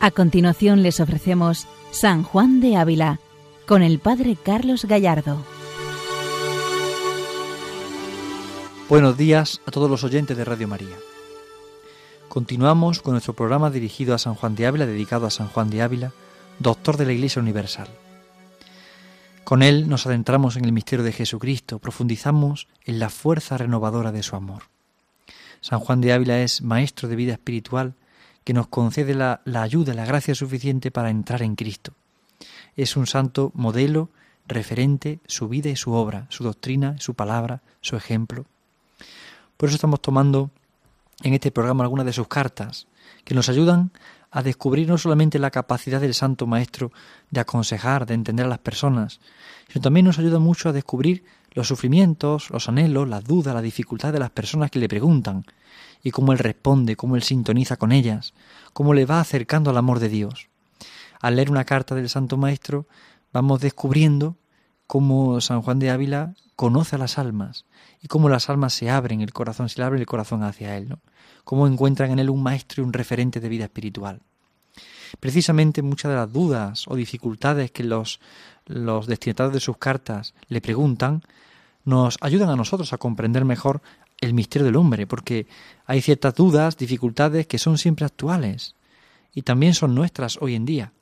A continuación les ofrecemos San Juan de Ávila con el Padre Carlos Gallardo. Buenos días a todos los oyentes de Radio María. Continuamos con nuestro programa dirigido a San Juan de Ávila, dedicado a San Juan de Ávila, doctor de la Iglesia Universal. Con él nos adentramos en el misterio de Jesucristo, profundizamos en la fuerza renovadora de su amor. San Juan de Ávila es maestro de vida espiritual, que nos concede la, ayuda, la gracia suficiente para entrar en Cristo. Es un santo modelo, referente, su vida y su obra, su doctrina, su palabra, su ejemplo. Por eso estamos tomando en este programa algunas de sus cartas, que nos ayudan a descubrir no solamente la capacidad del Santo Maestro de aconsejar, de entender a las personas, sino también nos ayuda mucho a descubrir los sufrimientos, los anhelos, las dudas, la dificultad de las personas que le preguntan, y cómo Él responde, cómo Él sintoniza con ellas, cómo le va acercando al amor de Dios. Al leer una carta del Santo Maestro, vamos descubriendo cómo San Juan de Ávila conoce a las almas y cómo las almas se abren el corazón, se le abre el corazón hacia Él, cómo encuentran en Él un maestro y un referente de vida espiritual. Precisamente muchas de las dudas o dificultades que los, los destinatarios de sus cartas le preguntan nos ayudan a nosotros a comprender mejor el misterio del hombre, porque hay ciertas dudas, dificultades que son siempre actuales y también son nuestras hoy en día.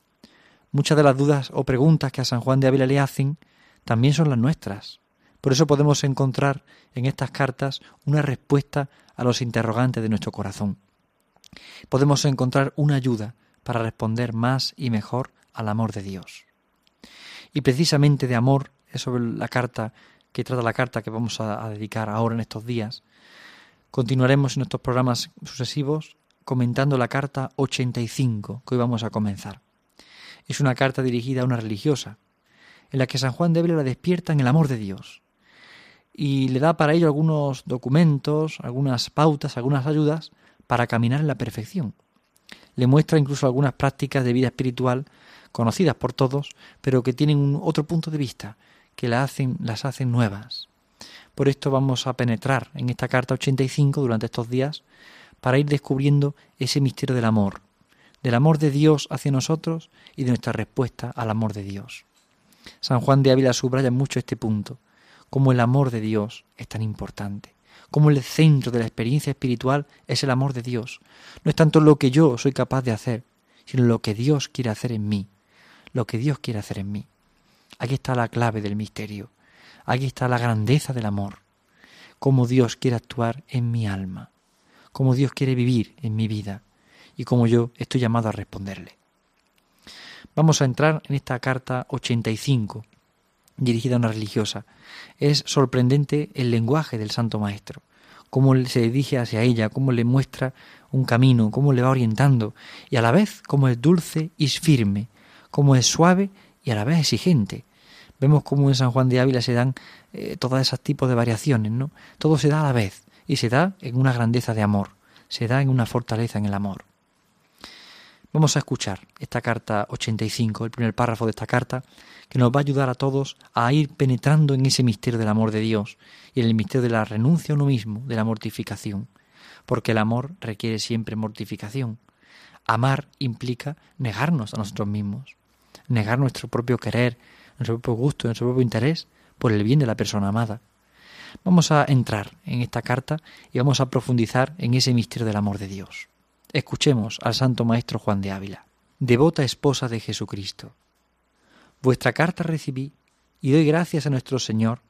Muchas de las dudas o preguntas que a San Juan de Ávila le hacen también son las nuestras. Por eso podemos encontrar en estas cartas una respuesta a los interrogantes de nuestro corazón. Podemos encontrar una ayuda para responder más y mejor al amor de Dios. Y precisamente de amor es sobre la carta que trata la carta que vamos a, dedicar ahora en estos días. Continuaremos en nuestros programas sucesivos comentando la carta 85 que hoy vamos a comenzar. Es una carta dirigida a una religiosa, en la que San Juan de Ávila la despierta en el amor de Dios y le da para ello algunos documentos, algunas pautas, algunas ayudas para caminar en la perfección. Le muestra incluso algunas prácticas de vida espiritual conocidas por todos, pero que tienen otro punto de vista, que las hacen nuevas. Por esto vamos a penetrar en esta carta 85 durante estos días para ir descubriendo ese misterio del amor, del amor de Dios hacia nosotros y de nuestra respuesta al amor de Dios. San Juan de Ávila subraya mucho este punto, cómo el amor de Dios es tan importante, cómo el centro de la experiencia espiritual es el amor de Dios. No es tanto lo que yo soy capaz de hacer, sino lo que Dios quiere hacer en mí, lo que Dios quiere hacer en mí. Aquí está la clave del misterio. Aquí está la grandeza del amor. Cómo Dios quiere actuar en mi alma. Cómo Dios quiere vivir en mi vida. Y cómo yo estoy llamado a responderle. Vamos a entrar en esta carta 85, dirigida a una religiosa. Es sorprendente el lenguaje del Santo Maestro, cómo se dirige hacia ella, cómo le muestra un camino, cómo le va orientando, y a la vez cómo es dulce y firme, cómo es suave y a la vez exigente. Vemos cómo en San Juan de Ávila se dan eh, todos esos tipos de variaciones, ¿no? Todo se da a la vez y se da en una grandeza de amor, se da en una fortaleza en el amor. Vamos a escuchar esta carta 85, el primer párrafo de esta carta, que nos va a ayudar a todos a ir penetrando en ese misterio del amor de Dios y en el misterio de la renuncia a uno mismo, de la mortificación, porque el amor requiere siempre mortificación. Amar implica negarnos a nosotros mismos negar nuestro propio querer, nuestro propio gusto, nuestro propio interés por el bien de la persona amada. Vamos a entrar en esta carta y vamos a profundizar en ese misterio del amor de Dios. Escuchemos al Santo Maestro Juan de Ávila, devota esposa de Jesucristo. Vuestra carta recibí y doy gracias a nuestro Señor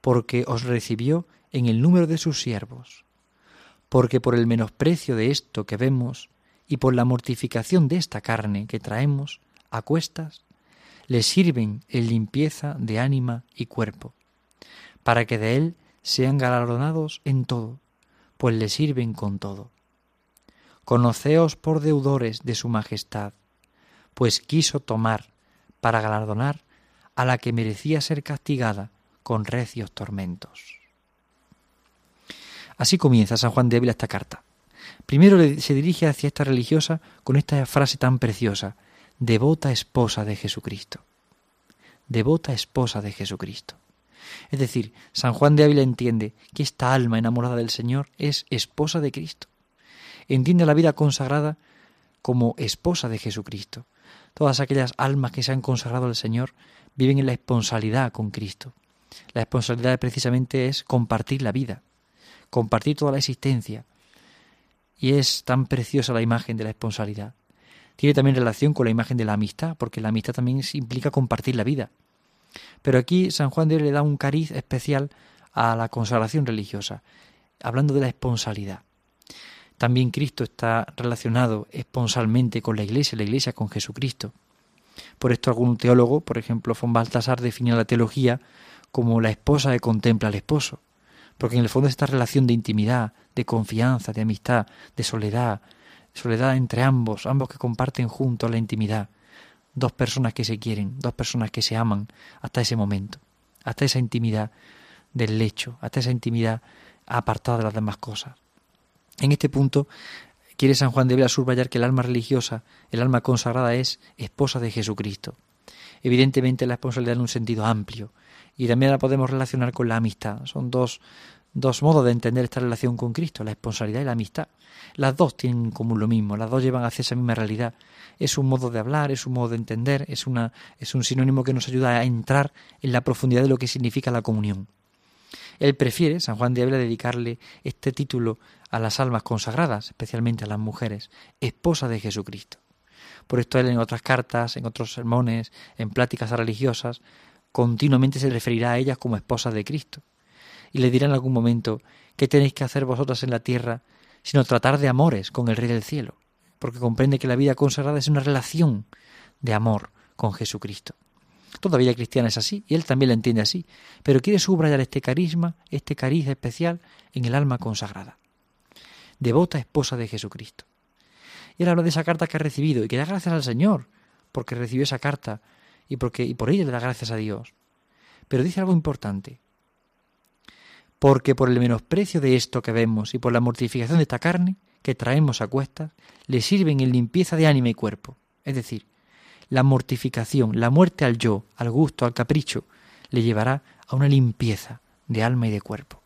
porque os recibió en el número de sus siervos, porque por el menosprecio de esto que vemos y por la mortificación de esta carne que traemos, a cuestas, le sirven en limpieza de ánima y cuerpo, para que de él sean galardonados en todo, pues le sirven con todo. Conoceos por deudores de su majestad, pues quiso tomar para galardonar a la que merecía ser castigada con recios tormentos. Así comienza San Juan de Ávila esta carta. Primero se dirige hacia esta religiosa con esta frase tan preciosa, devota esposa de Jesucristo. Devota esposa de Jesucristo. Es decir, San Juan de Ávila entiende que esta alma enamorada del Señor es esposa de Cristo. Entiende la vida consagrada como esposa de Jesucristo. Todas aquellas almas que se han consagrado al Señor viven en la esponsalidad con Cristo. La responsabilidad precisamente es compartir la vida, compartir toda la existencia. Y es tan preciosa la imagen de la esponsalidad. Tiene también relación con la imagen de la amistad, porque la amistad también implica compartir la vida. Pero aquí San Juan de le da un cariz especial a la consagración religiosa, hablando de la esponsalidad. También Cristo está relacionado esponsalmente con la Iglesia, la Iglesia con Jesucristo. Por esto algún teólogo, por ejemplo, von Baltasar, definió la teología como la esposa que contempla al esposo, porque en el fondo esta relación de intimidad, de confianza, de amistad, de soledad, soledad entre ambos, ambos que comparten juntos la intimidad, dos personas que se quieren, dos personas que se aman hasta ese momento, hasta esa intimidad del lecho, hasta esa intimidad apartada de las demás cosas. En este punto quiere San Juan de Vela subrayar que el alma religiosa, el alma consagrada es esposa de Jesucristo. Evidentemente la responsabilidad en un sentido amplio y también la podemos relacionar con la amistad. Son dos, dos modos de entender esta relación con Cristo, la responsabilidad y la amistad. Las dos tienen en común lo mismo, las dos llevan hacia esa misma realidad. Es un modo de hablar, es un modo de entender, es, una, es un sinónimo que nos ayuda a entrar en la profundidad de lo que significa la comunión. Él prefiere, San Juan de Ávila, dedicarle este título a las almas consagradas, especialmente a las mujeres, esposa de Jesucristo. Por esto él en otras cartas, en otros sermones, en pláticas religiosas, continuamente se referirá a ellas como esposas de Cristo. Y le dirá en algún momento, ¿qué tenéis que hacer vosotras en la tierra sino tratar de amores con el Rey del Cielo? Porque comprende que la vida consagrada es una relación de amor con Jesucristo. Toda vida cristiana es así, y él también la entiende así, pero quiere subrayar este carisma, este cariz especial en el alma consagrada. Devota esposa de Jesucristo. Y él habla de esa carta que ha recibido y que da gracias al Señor porque recibió esa carta y, porque, y por ella le da gracias a Dios. Pero dice algo importante. Porque por el menosprecio de esto que vemos y por la mortificación de esta carne que traemos a cuestas, le sirven en limpieza de ánima y cuerpo. Es decir, la mortificación, la muerte al yo, al gusto, al capricho, le llevará a una limpieza de alma y de cuerpo.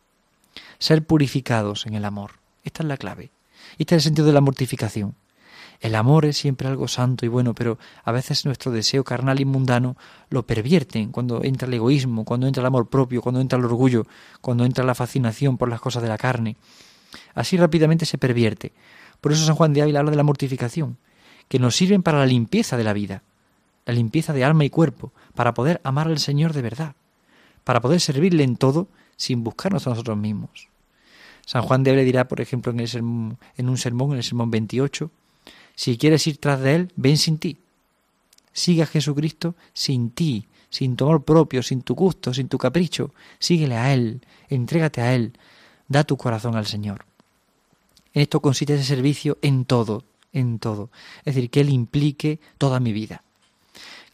Ser purificados en el amor. Esta es la clave. Este es el sentido de la mortificación. El amor es siempre algo santo y bueno, pero a veces nuestro deseo carnal y mundano lo pervierten cuando entra el egoísmo, cuando entra el amor propio, cuando entra el orgullo, cuando entra la fascinación por las cosas de la carne. Así rápidamente se pervierte. Por eso San Juan de Ávila habla de la mortificación, que nos sirven para la limpieza de la vida la limpieza de alma y cuerpo, para poder amar al Señor de verdad, para poder servirle en todo sin buscarnos a nosotros mismos. San Juan de Ávila dirá, por ejemplo, en, en un sermón, en el sermón 28, si quieres ir tras de Él, ven sin ti. Sigue a Jesucristo sin ti, sin tu amor propio, sin tu gusto, sin tu capricho. Síguele a Él, entrégate a Él, da tu corazón al Señor. En esto consiste ese servicio en todo, en todo. Es decir, que Él implique toda mi vida.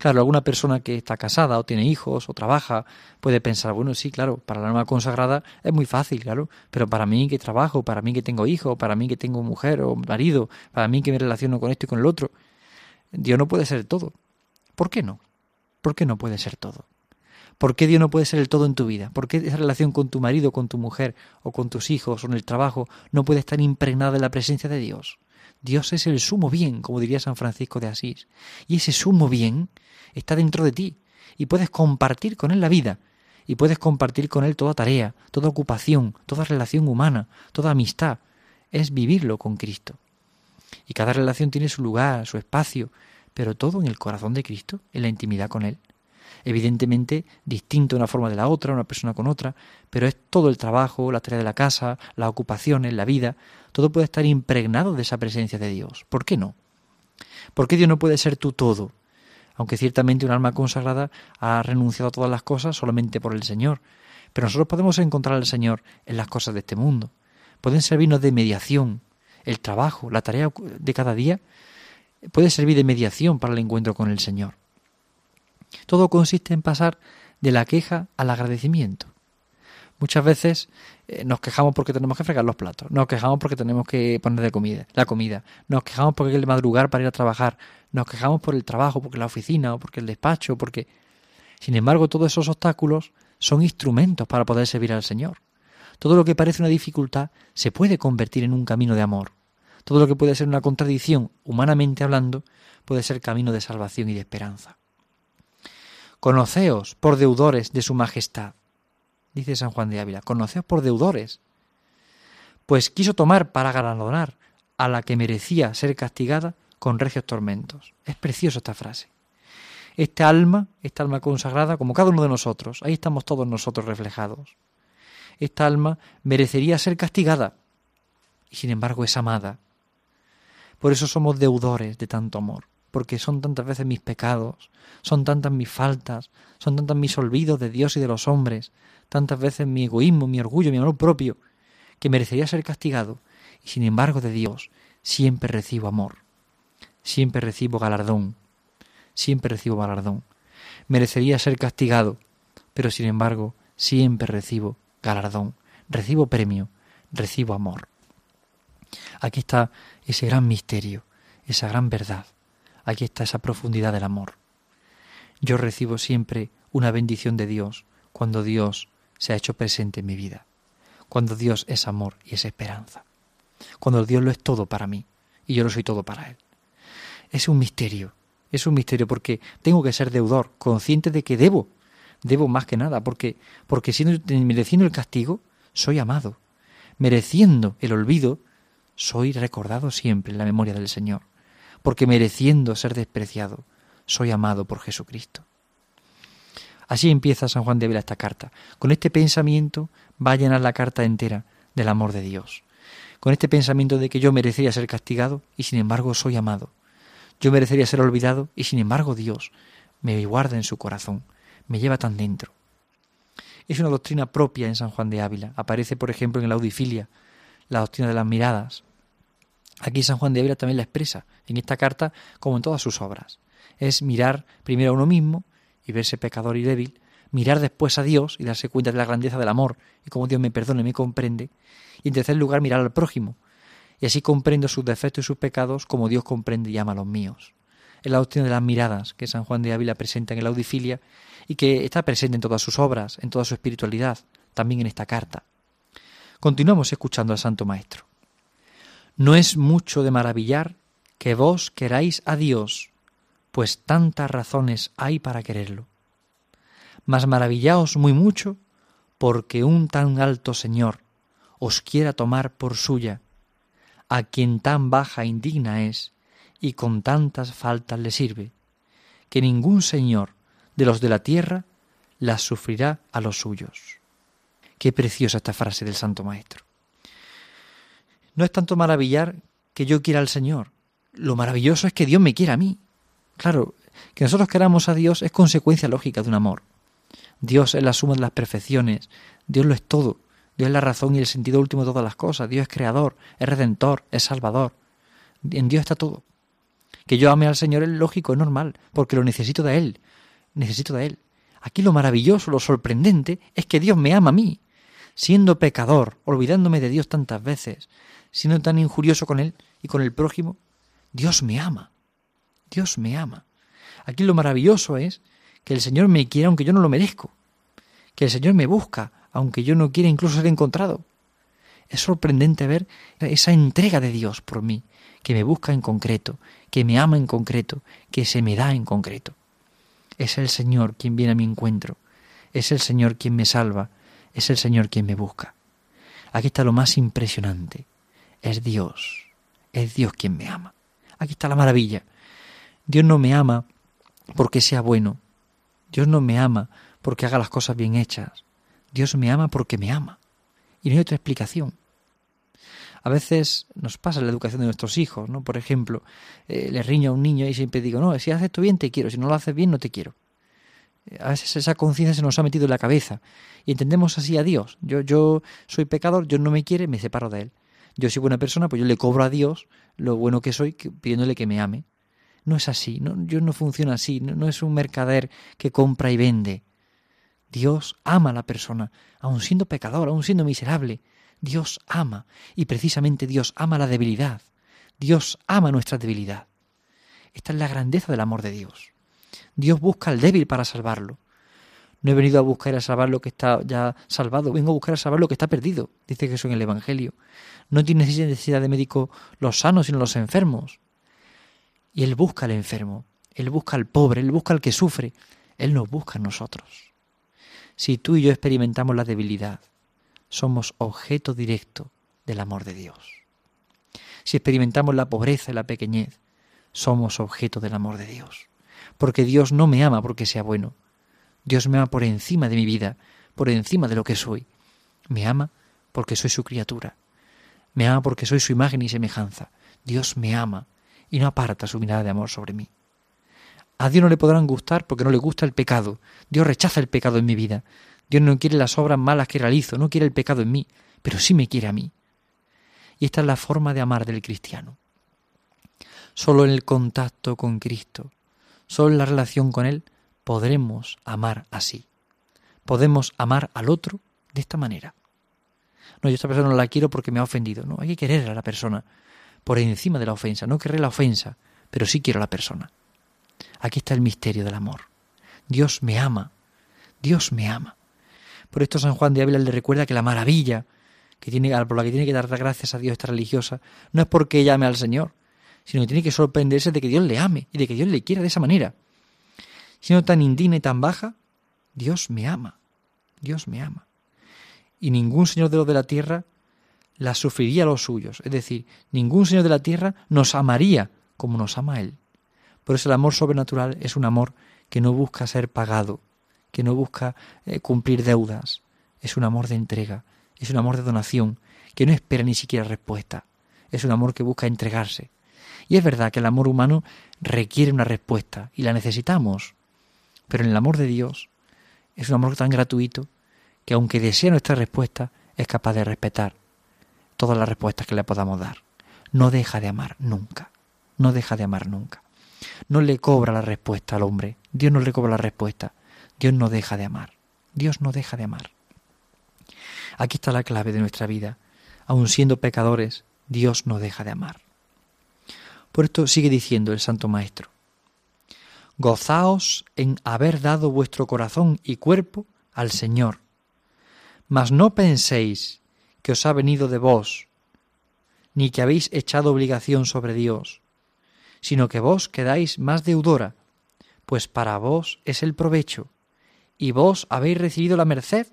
Claro, alguna persona que está casada o tiene hijos o trabaja puede pensar, bueno, sí, claro, para la alma consagrada es muy fácil, claro, pero para mí que trabajo, para mí que tengo hijos, para mí que tengo mujer o marido, para mí que me relaciono con esto y con el otro, Dios no puede ser todo. ¿Por qué no? ¿Por qué no puede ser todo? ¿Por qué Dios no puede ser el todo en tu vida? ¿Por qué esa relación con tu marido, con tu mujer o con tus hijos o en el trabajo no puede estar impregnada de la presencia de Dios? Dios es el sumo bien, como diría San Francisco de Asís. Y ese sumo bien está dentro de ti y puedes compartir con Él la vida y puedes compartir con Él toda tarea, toda ocupación, toda relación humana, toda amistad. Es vivirlo con Cristo. Y cada relación tiene su lugar, su espacio, pero todo en el corazón de Cristo, en la intimidad con Él. Evidentemente, distinto una forma de la otra, una persona con otra, pero es todo el trabajo, la tarea de la casa, las ocupaciones, la vida, todo puede estar impregnado de esa presencia de Dios. ¿Por qué no? ¿Por qué Dios no puede ser tu todo? Aunque ciertamente un alma consagrada ha renunciado a todas las cosas solamente por el Señor. Pero nosotros podemos encontrar al Señor en las cosas de este mundo. Pueden servirnos de mediación. El trabajo, la tarea de cada día puede servir de mediación para el encuentro con el Señor. Todo consiste en pasar de la queja al agradecimiento. Muchas veces eh, nos quejamos porque tenemos que fregar los platos, nos quejamos porque tenemos que poner de comida, la comida, nos quejamos porque hay que madrugar para ir a trabajar, nos quejamos por el trabajo, porque la oficina o porque el despacho, porque... Sin embargo, todos esos obstáculos son instrumentos para poder servir al Señor. Todo lo que parece una dificultad se puede convertir en un camino de amor. todo lo que puede ser una contradicción, humanamente hablando, puede ser camino de salvación y de esperanza. Conoceos por deudores de su majestad, dice San Juan de Ávila, conoceos por deudores. Pues quiso tomar para galardonar a la que merecía ser castigada con recios tormentos. Es preciosa esta frase. Esta alma, esta alma consagrada, como cada uno de nosotros, ahí estamos todos nosotros reflejados. Esta alma merecería ser castigada y sin embargo es amada. Por eso somos deudores de tanto amor, porque son tantas veces mis pecados, son tantas mis faltas, son tantas mis olvidos de Dios y de los hombres, tantas veces mi egoísmo, mi orgullo, mi amor propio, que merecería ser castigado, y sin embargo de Dios siempre recibo amor, siempre recibo galardón, siempre recibo galardón. Merecería ser castigado, pero sin embargo siempre recibo galardón, recibo premio, recibo amor. Aquí está ese gran misterio, esa gran verdad, aquí está esa profundidad del amor. Yo recibo siempre una bendición de Dios cuando Dios se ha hecho presente en mi vida, cuando Dios es amor y es esperanza, cuando Dios lo es todo para mí y yo lo soy todo para Él. Es un misterio, es un misterio porque tengo que ser deudor, consciente de que debo, debo más que nada, porque, porque siendo, mereciendo el castigo, soy amado. Mereciendo el olvido, soy recordado siempre en la memoria del Señor. Porque mereciendo ser despreciado, soy amado por Jesucristo. Así empieza San Juan de Ávila esta carta. Con este pensamiento va a llenar la carta entera del amor de Dios. Con este pensamiento de que yo merecería ser castigado y sin embargo soy amado. Yo merecería ser olvidado y sin embargo Dios me guarda en su corazón, me lleva tan dentro. Es una doctrina propia en San Juan de Ávila. Aparece, por ejemplo, en la Audifilia, la doctrina de las miradas. Aquí San Juan de Ávila también la expresa, en esta carta como en todas sus obras. Es mirar primero a uno mismo y verse pecador y débil, mirar después a Dios y darse cuenta de la grandeza del amor y cómo Dios me perdona y me comprende, y en tercer lugar mirar al prójimo y así comprendo sus defectos y sus pecados como Dios comprende y ama los míos. Es la doctrina de las miradas que San Juan de Ávila presenta en el Audifilia y que está presente en todas sus obras, en toda su espiritualidad, también en esta carta. Continuamos escuchando al Santo Maestro. No es mucho de maravillar que vos queráis a Dios, pues tantas razones hay para quererlo. Mas maravillaos muy mucho porque un tan alto Señor os quiera tomar por suya a quien tan baja e indigna es y con tantas faltas le sirve, que ningún señor de los de la tierra las sufrirá a los suyos. Qué preciosa esta frase del Santo Maestro. No es tanto maravillar que yo quiera al Señor, lo maravilloso es que Dios me quiera a mí. Claro, que nosotros queramos a Dios es consecuencia lógica de un amor. Dios es la suma de las perfecciones, Dios lo es todo, Dios es la razón y el sentido último de todas las cosas. Dios es creador, es redentor, es salvador. En Dios está todo. Que yo ame al Señor es lógico, es normal, porque lo necesito de Él. Necesito de Él. Aquí lo maravilloso, lo sorprendente, es que Dios me ama a mí. Siendo pecador, olvidándome de Dios tantas veces, siendo tan injurioso con Él y con el prójimo, Dios me ama. Dios me ama. Aquí lo maravilloso es que el Señor me quiere aunque yo no lo merezco. Que el Señor me busca aunque yo no quiera incluso ser encontrado. Es sorprendente ver esa entrega de Dios por mí, que me busca en concreto, que me ama en concreto, que se me da en concreto. Es el Señor quien viene a mi encuentro, es el Señor quien me salva, es el Señor quien me busca. Aquí está lo más impresionante, es Dios, es Dios quien me ama. Aquí está la maravilla. Dios no me ama porque sea bueno, Dios no me ama porque haga las cosas bien hechas, Dios me ama porque me ama. Y no hay otra explicación. A veces nos pasa la educación de nuestros hijos, ¿no? Por ejemplo, eh, le riño a un niño y siempre digo, no, si haces esto bien te quiero, si no lo haces bien no te quiero. Eh, a veces esa conciencia se nos ha metido en la cabeza y entendemos así a Dios. Yo, yo soy pecador, Dios no me quiere, me separo de Él. Yo soy buena persona, pues yo le cobro a Dios lo bueno que soy pidiéndole que me ame. No es así, no, Dios no funciona así, no es un mercader que compra y vende. Dios ama a la persona, aun siendo pecador, aun siendo miserable. Dios ama, y precisamente Dios ama la debilidad. Dios ama nuestra debilidad. Esta es la grandeza del amor de Dios. Dios busca al débil para salvarlo. No he venido a buscar a salvar lo que está ya salvado, vengo a buscar a salvar lo que está perdido, dice Jesús en el Evangelio. No tiene necesidad de médico los sanos, sino los enfermos. Y Él busca al enfermo, Él busca al pobre, Él busca al que sufre, Él nos busca a nosotros. Si tú y yo experimentamos la debilidad, somos objeto directo del amor de Dios. Si experimentamos la pobreza y la pequeñez, somos objeto del amor de Dios. Porque Dios no me ama porque sea bueno. Dios me ama por encima de mi vida, por encima de lo que soy. Me ama porque soy su criatura. Me ama porque soy su imagen y semejanza. Dios me ama y no aparta su mirada de amor sobre mí. A Dios no le podrán gustar porque no le gusta el pecado. Dios rechaza el pecado en mi vida. Dios no quiere las obras malas que realizo, no quiere el pecado en mí, pero sí me quiere a mí. Y esta es la forma de amar del cristiano. Solo en el contacto con Cristo, solo en la relación con Él, podremos amar así. Podemos amar al otro de esta manera. No, yo esta persona no la quiero porque me ha ofendido. No, hay que querer a la persona por encima de la ofensa. No querré la ofensa, pero sí quiero a la persona. Aquí está el misterio del amor. Dios me ama. Dios me ama. Por esto San Juan de Ávila le recuerda que la maravilla que tiene, por la que tiene que dar gracias a Dios esta religiosa no es porque ella ame al Señor, sino que tiene que sorprenderse de que Dios le ame y de que Dios le quiera de esa manera. Siendo tan indigna y tan baja, Dios me ama. Dios me ama. Y ningún Señor de los de la tierra la sufriría a los suyos. Es decir, ningún Señor de la tierra nos amaría como nos ama Él. Por eso el amor sobrenatural es un amor que no busca ser pagado, que no busca eh, cumplir deudas. Es un amor de entrega, es un amor de donación, que no espera ni siquiera respuesta. Es un amor que busca entregarse. Y es verdad que el amor humano requiere una respuesta y la necesitamos. Pero en el amor de Dios es un amor tan gratuito que aunque desea nuestra respuesta, es capaz de respetar todas las respuestas que le podamos dar. No deja de amar nunca. No deja de amar nunca. No le cobra la respuesta al hombre. Dios no le cobra la respuesta. Dios no deja de amar. Dios no deja de amar. Aquí está la clave de nuestra vida. Aun siendo pecadores, Dios no deja de amar. Por esto sigue diciendo el Santo Maestro. Gozaos en haber dado vuestro corazón y cuerpo al Señor. Mas no penséis que os ha venido de vos, ni que habéis echado obligación sobre Dios, sino que vos quedáis más deudora, pues para vos es el provecho, y vos habéis recibido la merced,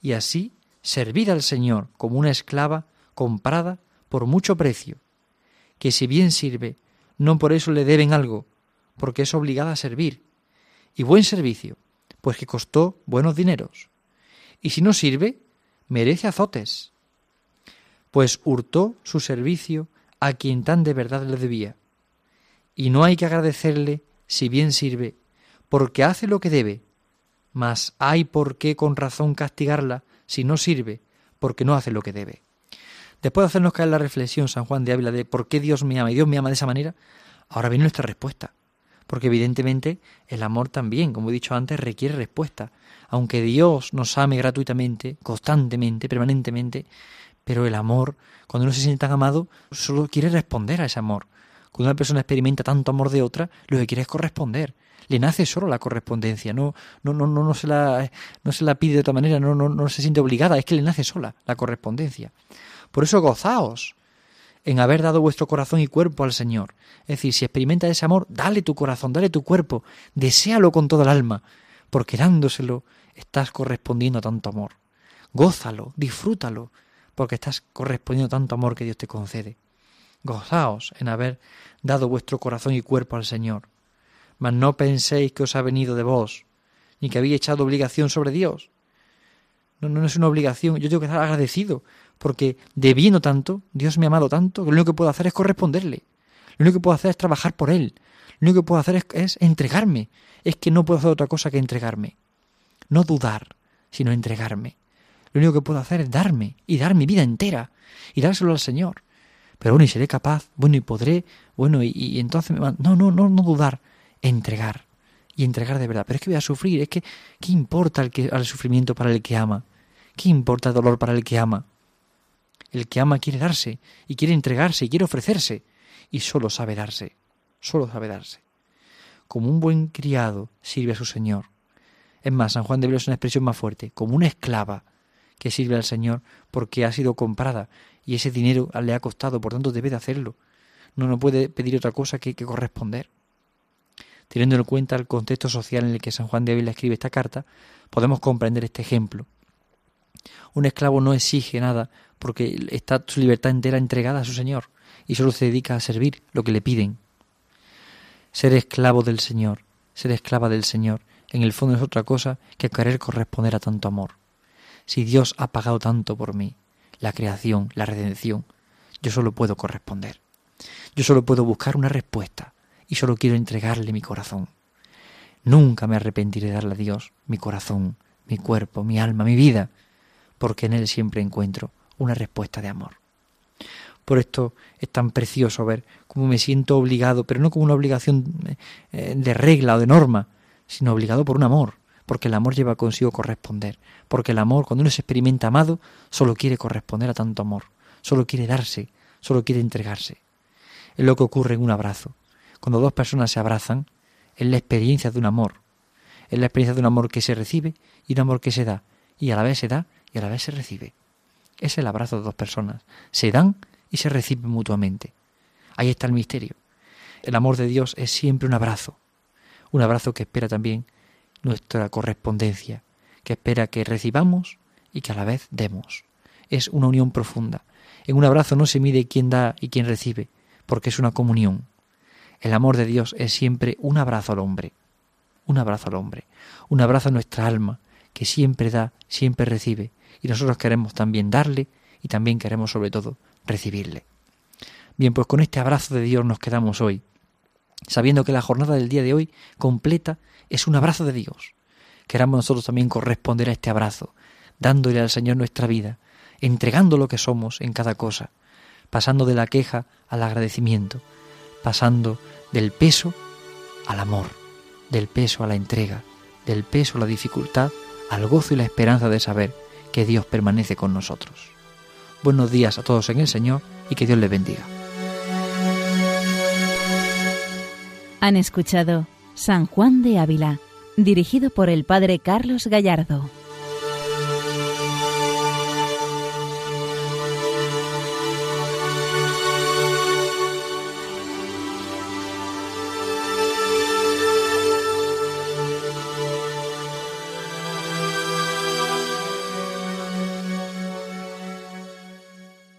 y así servid al Señor como una esclava comprada por mucho precio, que si bien sirve, no por eso le deben algo, porque es obligada a servir, y buen servicio, pues que costó buenos dineros. Y si no sirve, merece azotes, pues hurtó su servicio a quien tan de verdad le debía. Y no hay que agradecerle si bien sirve, porque hace lo que debe, mas hay por qué con razón castigarla si no sirve, porque no hace lo que debe. Después de hacernos caer la reflexión, San Juan de Ávila, de por qué Dios me ama y Dios me ama de esa manera, ahora viene nuestra respuesta. Porque evidentemente el amor también, como he dicho antes, requiere respuesta. Aunque Dios nos ame gratuitamente, constantemente, permanentemente, pero el amor, cuando uno se siente tan amado, solo quiere responder a ese amor. Cuando una persona experimenta tanto amor de otra, lo que quiere es corresponder. Le nace solo la correspondencia, no, no, no, no, no se la, no se la pide de otra manera, no, no, no se siente obligada, es que le nace sola la correspondencia. Por eso gozaos en haber dado vuestro corazón y cuerpo al Señor. Es decir, si experimentas ese amor, dale tu corazón, dale tu cuerpo, deséalo con toda el alma, porque dándoselo estás correspondiendo a tanto amor. Gózalo, disfrútalo, porque estás correspondiendo tanto amor que Dios te concede. Gozaos en haber dado vuestro corazón y cuerpo al Señor. Mas no penséis que os ha venido de vos, ni que habéis echado obligación sobre Dios. No, no es una obligación, yo tengo que estar agradecido, porque debiendo tanto, Dios me ha amado tanto, que lo único que puedo hacer es corresponderle. Lo único que puedo hacer es trabajar por Él. Lo único que puedo hacer es, entregarme. Es que no puedo hacer otra cosa que entregarme. No dudar, sino entregarme. Lo único que puedo hacer es darme y dar mi vida entera y dárselo al Señor. Pero bueno, y seré capaz, bueno, y podré, bueno, y, entonces me No, no, no, no dudar, entregar. Y entregar de verdad. Pero es que voy a sufrir, es que, ¿qué importa el sufrimiento para el que ama? ¿Qué importa el dolor para el que ama? El que ama quiere darse, y quiere entregarse, y quiere ofrecerse, y solo sabe darse, solo sabe darse. Como un buen criado sirve a su Señor. Es más, San Juan de Ávila es una expresión más fuerte, como una esclava que sirve al Señor porque ha sido comprada y ese dinero le ha costado, por tanto debe de hacerlo. No, no puede pedir otra cosa que, que corresponder. Teniendo en cuenta el contexto social en el que San Juan de Ávila escribe esta carta, podemos comprender este ejemplo. Un esclavo no exige nada porque está su libertad entera entregada a su Señor y solo se dedica a servir lo que le piden. Ser esclavo del Señor, ser esclava del Señor, en el fondo es otra cosa que querer corresponder a tanto amor. Si Dios ha pagado tanto por mí, la creación, la redención, yo solo puedo corresponder. Yo solo puedo buscar una respuesta y solo quiero entregarle mi corazón. Nunca me arrepentiré de darle a Dios mi corazón, mi cuerpo, mi alma, mi vida, porque en Él siempre encuentro una respuesta de amor. Por esto es tan precioso ver cómo me siento obligado, pero no como una obligación eh, de regla o de norma, sino obligado por un amor, porque el amor lleva consigo corresponder, porque el amor, cuando uno se experimenta amado, solo quiere corresponder a tanto amor, solo quiere darse, solo quiere entregarse. Es lo que ocurre en un abrazo. Cuando dos personas se abrazan, es la experiencia de un amor, es la experiencia de un amor que se recibe y un amor que se da, y a la vez se da y a la vez se recibe. Es el abrazo de dos personas, se dan y se reciben mutuamente. Ahí está el misterio. El amor de Dios es siempre un abrazo, un abrazo que espera también nuestra correspondencia, que espera que recibamos y que a la vez demos. Es una unión profunda. En un abrazo no se mide quién da y quién recibe, porque es una comunión. El amor de Dios es siempre un abrazo al hombre, un abrazo al hombre, un abrazo a nuestra alma, que siempre da, siempre recibe, y nosotros queremos también darle y también queremos sobre todo recibirle. Bien, pues con este abrazo de Dios nos quedamos hoy, sabiendo que la jornada del día de hoy completa es un abrazo de Dios. Queramos nosotros también corresponder a este abrazo, dándole al Señor nuestra vida, entregando lo que somos en cada cosa, pasando de la queja al agradecimiento, pasando del peso al amor, del peso a la entrega, del peso a la dificultad, al gozo y la esperanza de saber que Dios permanece con nosotros. Buenos días a todos en el Señor y que Dios les bendiga. Han escuchado San Juan de Ávila, dirigido por el Padre Carlos Gallardo.